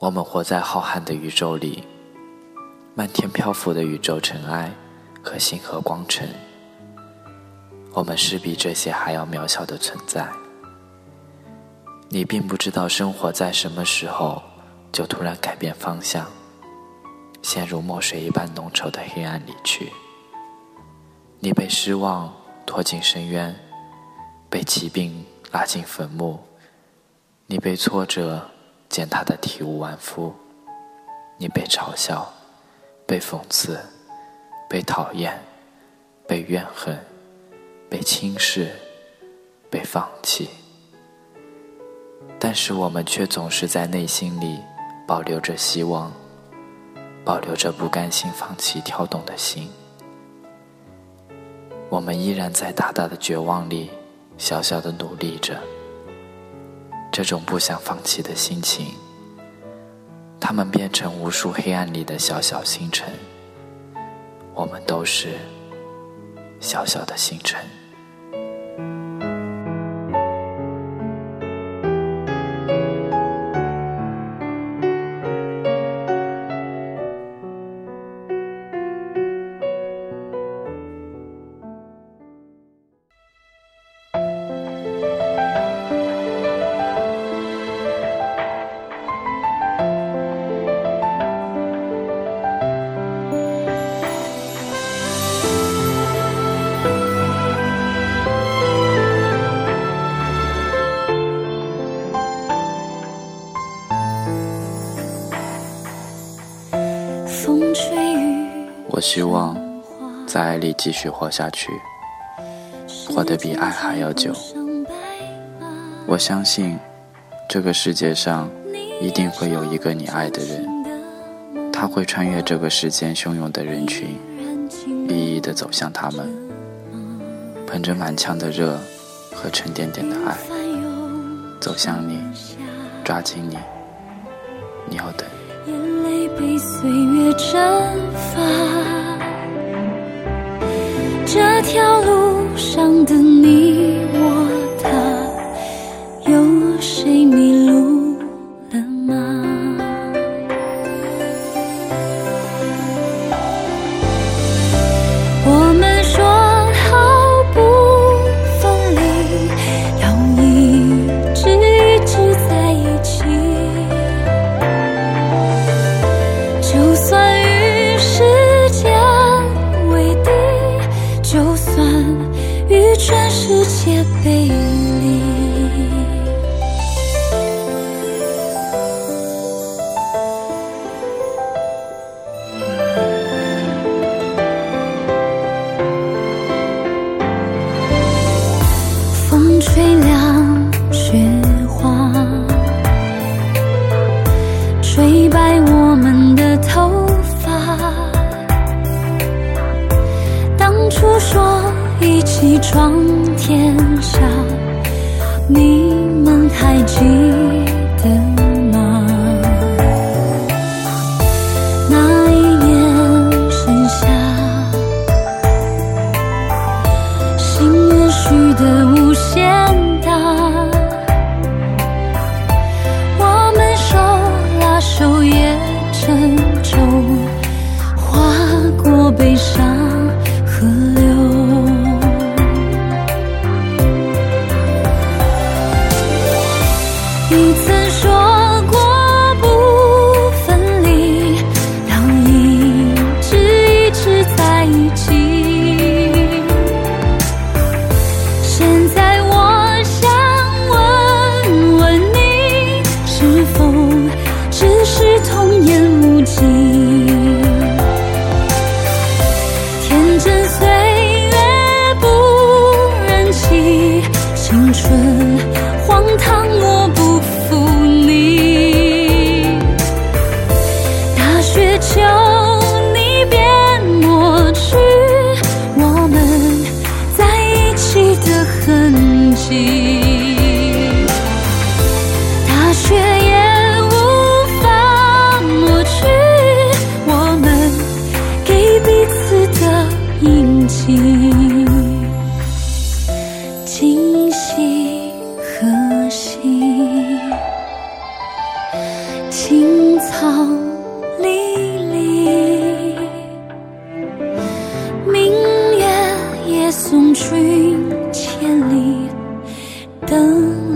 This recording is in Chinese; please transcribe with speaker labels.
Speaker 1: 我们活在浩瀚的宇宙里，漫天漂浮的宇宙尘埃和星河光尘，我们是比这些还要渺小的存在。你并不知道生活在什么时候就突然改变方向，陷入墨水一般浓稠的黑暗里去。你被失望拖进深渊，被疾病拉进坟墓，你被挫折。践踏的体无完肤，你被嘲笑，被讽刺，被讨厌，被怨恨，被轻视，被放弃。但是我们却总是在内心里保留着希望，保留着不甘心放弃跳动的心。我们依然在大大的绝望里小小的努力着。这种不想放弃的心情，他们变成无数黑暗里的小小星辰。我们都是小小的星辰。我希望在爱里继续活下去，活得比爱还要久。我相信这个世界上一定会有一个你爱的人，他会穿越这个世间汹涌的人群，一一的走向他们，捧着满腔的热和沉甸甸的爱，走向你，抓紧你，你要等。
Speaker 2: 岁月绽放，就算与全世界背离。风吹凉雪花，吹白我闯天下，你们还记得吗？那一年盛夏。心愿许得无限大，兮青草离离明月夜送君千里等